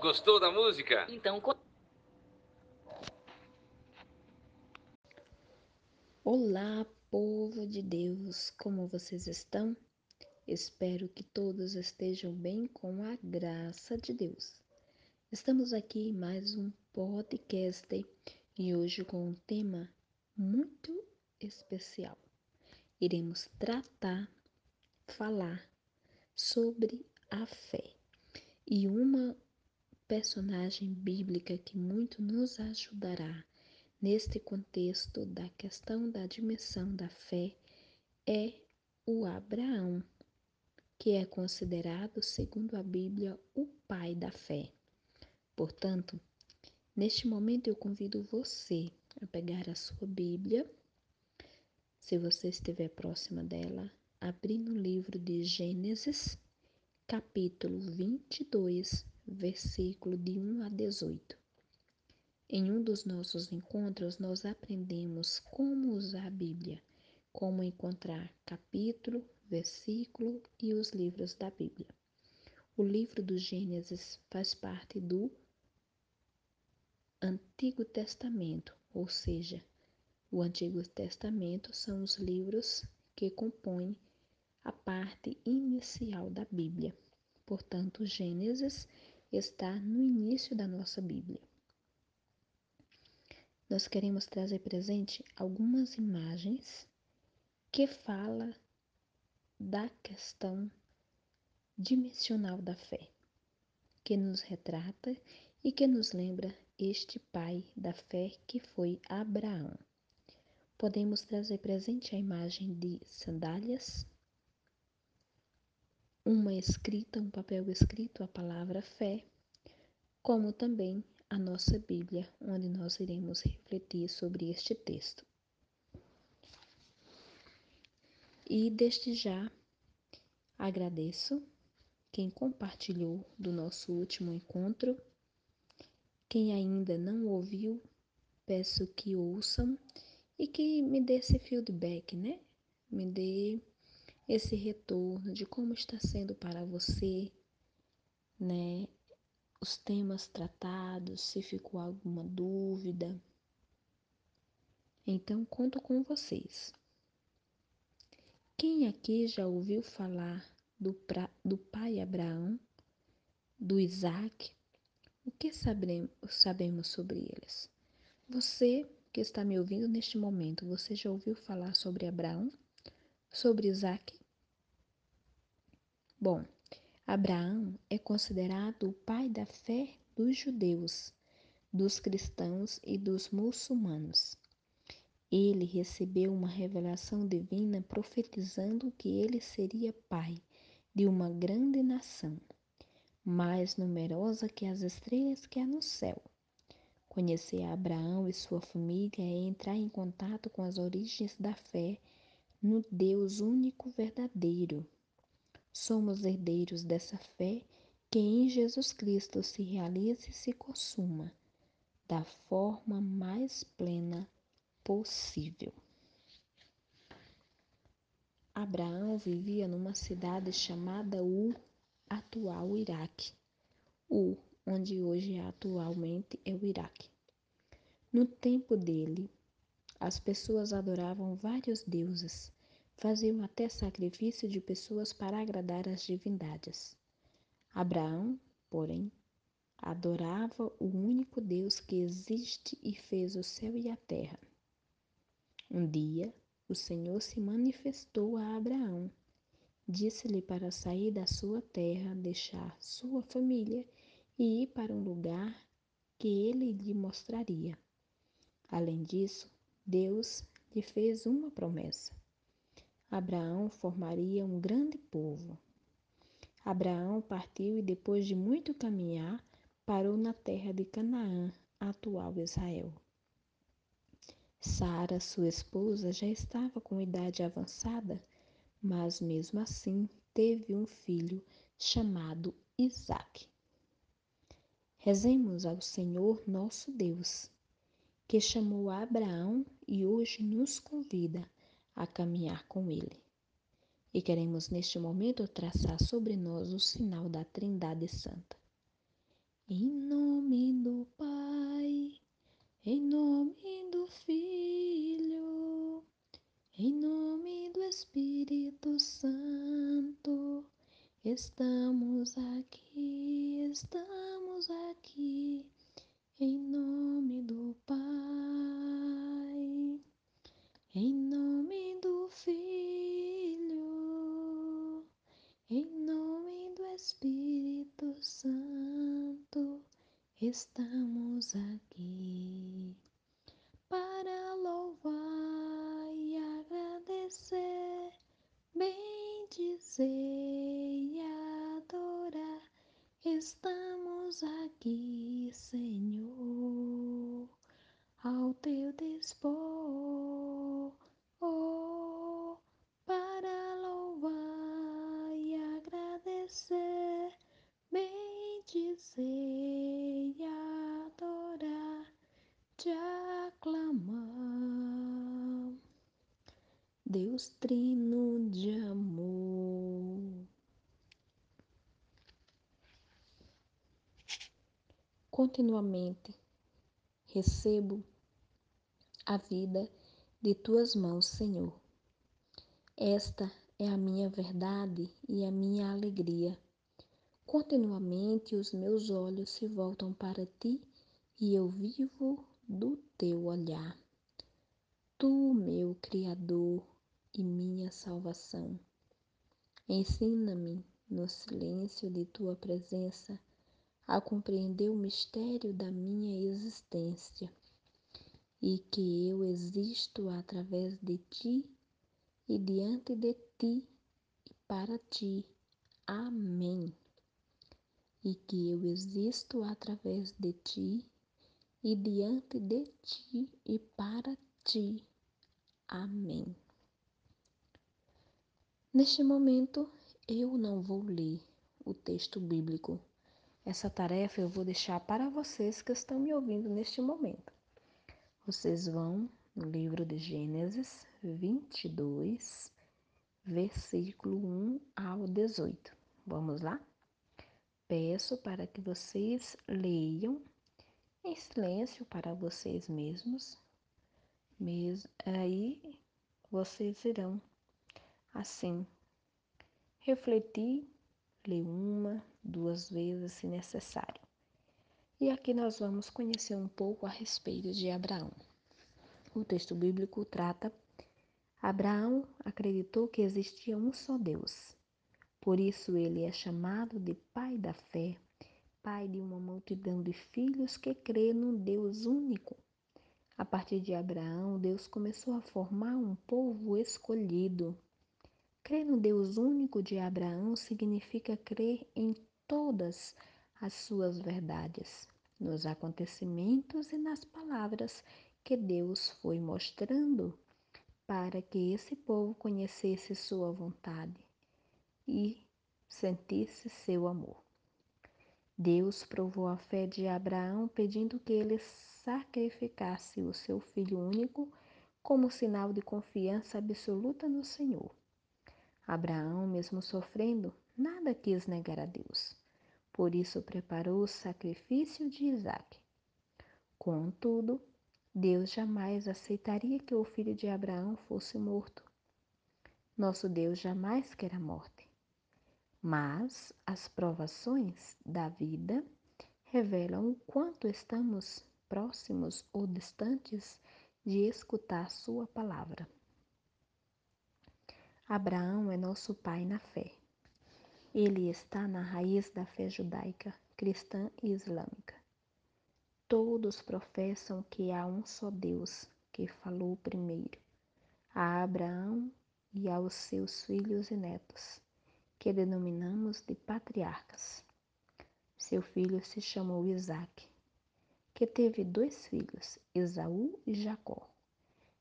Gostou da música? Então, Olá, povo de Deus, como vocês estão? Espero que todos estejam bem com a graça de Deus. Estamos aqui em mais um podcast e hoje com um tema muito especial. Iremos tratar, falar sobre a fé e uma personagem bíblica que muito nos ajudará neste contexto da questão da dimensão da fé é o Abraão, que é considerado, segundo a Bíblia, o pai da fé. Portanto, neste momento eu convido você a pegar a sua Bíblia, se você estiver próxima dela, abrir no livro de Gênesis, capítulo 22, versículo de 1 a 18. Em um dos nossos encontros, nós aprendemos como usar a Bíblia, como encontrar capítulo, versículo e os livros da Bíblia. O livro do Gênesis faz parte do Antigo Testamento, ou seja, o Antigo Testamento são os livros que compõem a parte inicial da Bíblia. Portanto, Gênesis está no início da nossa Bíblia. Nós queremos trazer presente algumas imagens que fala da questão dimensional da fé, que nos retrata e que nos lembra este pai da fé que foi Abraão. Podemos trazer presente a imagem de sandálias, uma escrita, um papel escrito, a palavra fé, como também a nossa Bíblia, onde nós iremos refletir sobre este texto. E desde já agradeço quem compartilhou do nosso último encontro quem ainda não ouviu, peço que ouçam e que me dê esse feedback, né? Me dê esse retorno de como está sendo para você, né? Os temas tratados, se ficou alguma dúvida. Então, conto com vocês. Quem aqui já ouviu falar do, pra, do pai Abraão, do Isaac, o que sabemos sobre eles? Você que está me ouvindo neste momento, você já ouviu falar sobre Abraão? Sobre Isaac? Bom, Abraão é considerado o pai da fé dos judeus, dos cristãos e dos muçulmanos. Ele recebeu uma revelação divina profetizando que ele seria pai de uma grande nação mais numerosa que as estrelas que há no céu. Conhecer Abraão e sua família é entrar em contato com as origens da fé no Deus único verdadeiro. Somos herdeiros dessa fé que em Jesus Cristo se realiza e se consuma da forma mais plena possível. Abraão vivia numa cidade chamada U atual Iraque, o onde hoje atualmente é o Iraque. No tempo dele, as pessoas adoravam vários deuses, faziam até sacrifício de pessoas para agradar as divindades. Abraão, porém, adorava o único Deus que existe e fez o céu e a terra. Um dia, o Senhor se manifestou a Abraão Disse-lhe para sair da sua terra, deixar sua família e ir para um lugar que ele lhe mostraria. Além disso, Deus lhe fez uma promessa. Abraão formaria um grande povo. Abraão partiu e, depois de muito caminhar, parou na terra de Canaã, atual Israel. Sara, sua esposa, já estava com idade avançada mas mesmo assim teve um filho chamado Isaque. Rezemos ao Senhor nosso Deus, que chamou Abraão e hoje nos convida a caminhar com ele. E queremos neste momento traçar sobre nós o sinal da Trindade Santa. Em nome do Pai, em nome do Filho, em nome do Espírito Santo, estamos aqui, estamos aqui, em nome do Pai, em nome do Filho, em nome do Espírito Santo, estamos Deus trino de amor. Continuamente recebo a vida de tuas mãos, Senhor. Esta é a minha verdade e a minha alegria. Continuamente os meus olhos se voltam para ti e eu vivo do teu olhar. Tu, meu Criador e minha salvação, ensina-me no silêncio de tua presença a compreender o mistério da minha existência e que eu existo através de ti e diante de ti e para ti. Amém. E que eu existo através de ti e diante de ti e para ti. Amém. Neste momento, eu não vou ler o texto bíblico. Essa tarefa eu vou deixar para vocês que estão me ouvindo neste momento. Vocês vão no livro de Gênesis 22, versículo 1 ao 18. Vamos lá? Peço para que vocês leiam em silêncio para vocês mesmos. Mes aí vocês irão assim refletir, ler uma, duas vezes se necessário. E aqui nós vamos conhecer um pouco a respeito de Abraão. O texto bíblico trata Abraão acreditou que existia um só Deus. Por isso ele é chamado de pai da fé, pai de uma multidão de filhos que crê num Deus único. A partir de Abraão, Deus começou a formar um povo escolhido. Crer no Deus único de Abraão significa crer em todas as suas verdades, nos acontecimentos e nas palavras que Deus foi mostrando para que esse povo conhecesse sua vontade e sentisse seu amor. Deus provou a fé de Abraão pedindo que ele sacrificasse o seu filho único como sinal de confiança absoluta no Senhor. Abraão, mesmo sofrendo, nada quis negar a Deus. Por isso preparou o sacrifício de Isaac. Contudo, Deus jamais aceitaria que o filho de Abraão fosse morto. Nosso Deus jamais quer a morte. Mas as provações da vida revelam o quanto estamos próximos ou distantes de escutar Sua palavra. Abraão é nosso pai na fé. Ele está na raiz da fé judaica, cristã e islâmica. Todos professam que há um só Deus que falou primeiro a Abraão e aos seus filhos e netos, que denominamos de patriarcas. Seu filho se chamou Isaque, que teve dois filhos, Esaú e Jacó.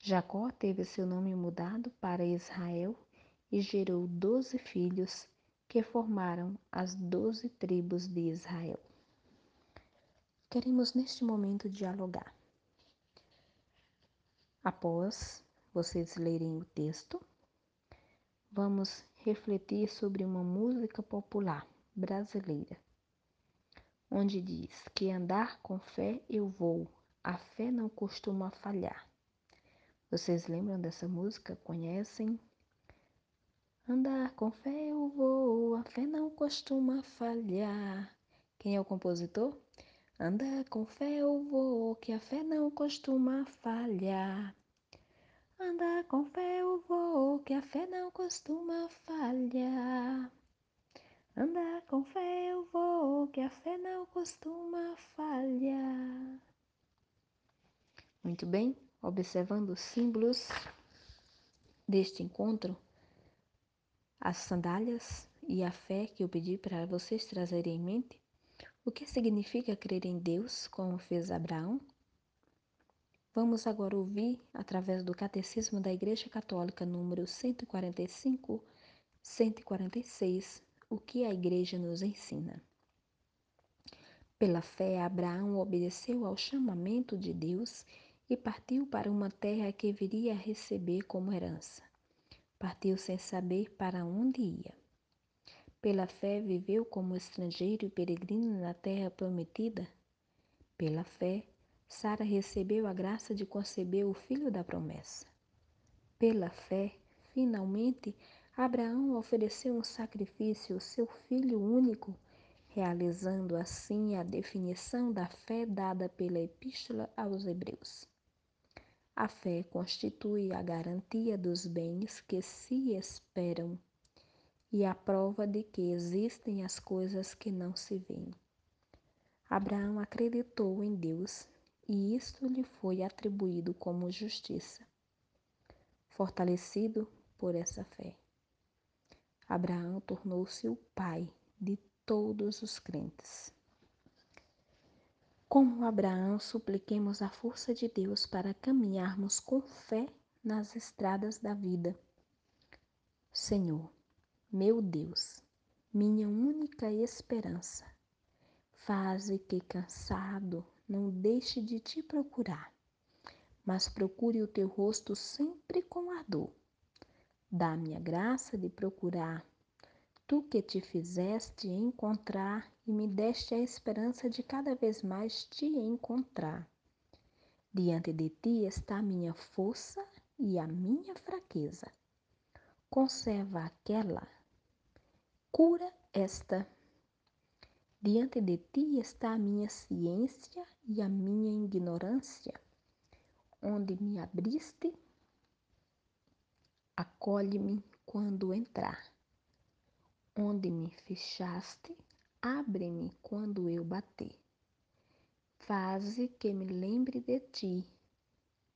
Jacó teve seu nome mudado para Israel e gerou doze filhos que formaram as doze tribos de Israel. Queremos neste momento dialogar. Após vocês lerem o texto, vamos refletir sobre uma música popular brasileira. onde diz que andar com fé eu vou, a fé não costuma falhar. Vocês lembram dessa música? Conhecem? Andar com fé eu vou, a fé não costuma falhar. Quem é o compositor? Andar com fé eu vou, que a fé não costuma falhar. Andar com fé eu vou, que a fé não costuma falhar. Andar com fé eu vou, que a fé não costuma falhar. Muito bem, observando os símbolos deste encontro, as sandálias e a fé que eu pedi para vocês trazerem em mente, o que significa crer em Deus, como fez Abraão? Vamos agora ouvir, através do Catecismo da Igreja Católica, número 145, 146, o que a Igreja nos ensina. Pela fé, Abraão obedeceu ao chamamento de Deus e partiu para uma terra que viria a receber como herança. Partiu sem saber para onde ia. Pela fé viveu como estrangeiro e peregrino na terra prometida. Pela fé, Sara recebeu a graça de conceber o filho da promessa. Pela fé, finalmente, Abraão ofereceu um sacrifício, seu filho único, realizando assim a definição da fé dada pela Epístola aos Hebreus. A fé constitui a garantia dos bens que se esperam e a prova de que existem as coisas que não se veem. Abraão acreditou em Deus e isto lhe foi atribuído como justiça. Fortalecido por essa fé, Abraão tornou-se o pai de todos os crentes. Como Abraão, supliquemos a força de Deus para caminharmos com fé nas estradas da vida. Senhor, meu Deus, minha única esperança, faze que cansado não deixe de te procurar, mas procure o teu rosto sempre com ardor. Dá-me a graça de procurar tu que te fizeste encontrar e me deste a esperança de cada vez mais te encontrar. Diante de ti está a minha força e a minha fraqueza. Conserva aquela, cura esta. Diante de ti está a minha ciência e a minha ignorância. Onde me abriste, acolhe-me quando entrar. Onde me fechaste, abre-me quando eu bater. Faze que me lembre de ti,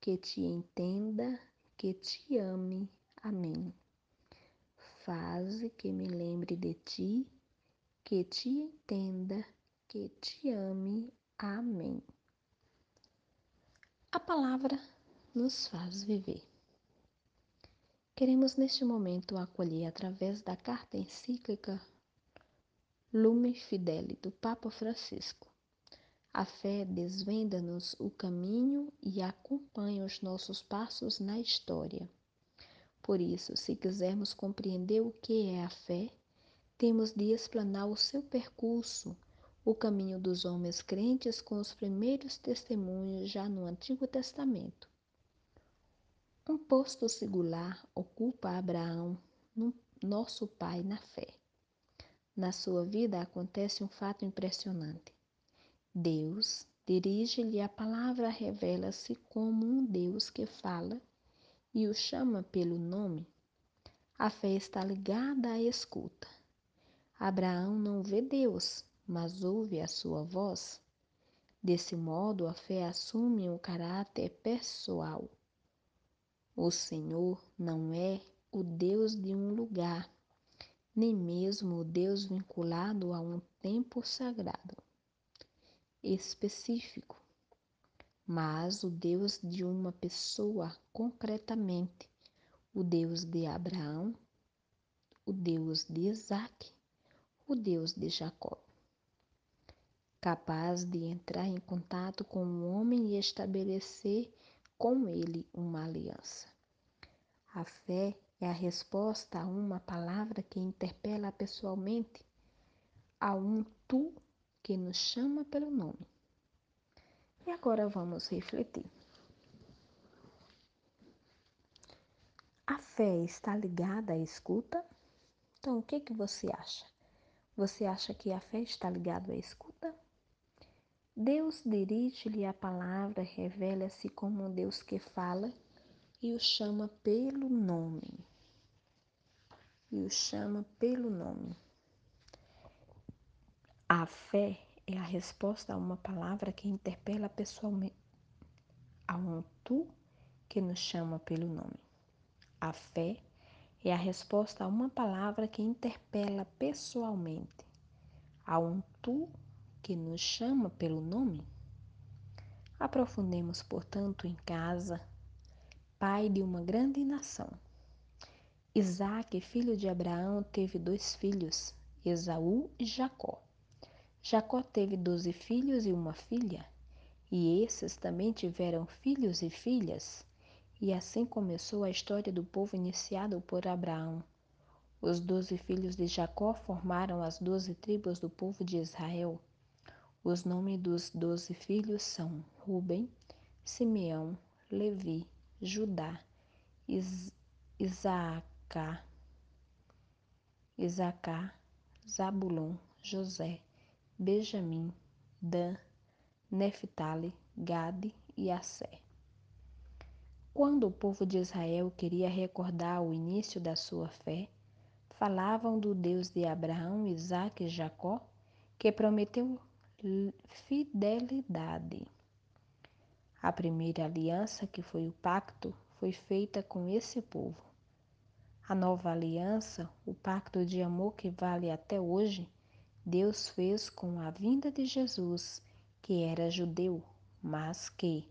que te entenda, que te ame. Amém. Faze que me lembre de ti, que te entenda, que te ame. Amém. A palavra nos faz viver. Queremos neste momento acolher através da carta encíclica Lume Fideli do Papa Francisco. A fé desvenda-nos o caminho e acompanha os nossos passos na história. Por isso, se quisermos compreender o que é a fé, temos de explanar o seu percurso, o caminho dos homens crentes com os primeiros testemunhos já no Antigo Testamento. Um posto singular ocupa Abraão, nosso pai na fé. Na sua vida acontece um fato impressionante. Deus dirige-lhe a palavra, revela-se como um Deus que fala e o chama pelo nome. A fé está ligada à escuta. Abraão não vê Deus, mas ouve a sua voz. Desse modo, a fé assume um caráter pessoal. O Senhor não é o Deus de um lugar, nem mesmo o Deus vinculado a um tempo sagrado específico, mas o Deus de uma pessoa concretamente, o Deus de Abraão, o Deus de Isaac, o Deus de Jacó. Capaz de entrar em contato com o homem e estabelecer com ele uma aliança. A fé é a resposta a uma palavra que interpela pessoalmente, a um tu que nos chama pelo nome. E agora vamos refletir. A fé está ligada à escuta? Então, o que, que você acha? Você acha que a fé está ligada à escuta? Deus dirige-lhe a palavra, revela-se como um Deus que fala e o chama pelo nome. E o chama pelo nome. A fé é a resposta a uma palavra que interpela pessoalmente, a um tu que nos chama pelo nome. A fé é a resposta a uma palavra que interpela pessoalmente, a um tu que nos chama pelo nome. Aprofundemos, portanto, em casa, pai de uma grande nação. Isaac, filho de Abraão, teve dois filhos, Esaú e Jacó. Jacó teve doze filhos e uma filha, e esses também tiveram filhos e filhas, e assim começou a história do povo iniciado por Abraão. Os doze filhos de Jacó formaram as doze tribos do povo de Israel. Os nomes dos doze filhos são Ruben, Simeão, Levi, Judá, Is Isaacar, Isacar, Zabulon, José, Benjamim, Dan, Neftali, Gade e Assé. Quando o povo de Israel queria recordar o início da sua fé, falavam do Deus de Abraão, Isaque e Jacó, que prometeu fidelidade. A primeira aliança, que foi o pacto, foi feita com esse povo. A nova aliança, o pacto de amor que vale até hoje, Deus fez com a vinda de Jesus, que era judeu, mas que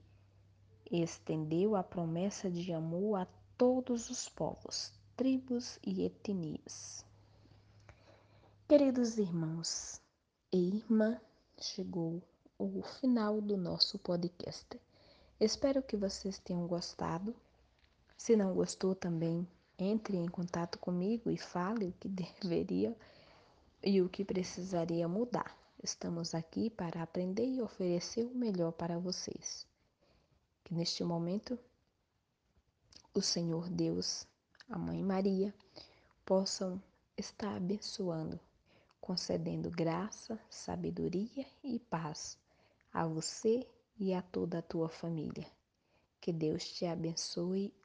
estendeu a promessa de amor a todos os povos, tribos e etnias. Queridos irmãos e irmã, chegou o final do nosso podcast. Espero que vocês tenham gostado. Se não gostou também, entre em contato comigo e fale o que deveria e o que precisaria mudar. Estamos aqui para aprender e oferecer o melhor para vocês. Que neste momento o Senhor Deus, a Mãe Maria, possam estar abençoando, concedendo graça, sabedoria e paz a você e a toda a tua família. Que Deus te abençoe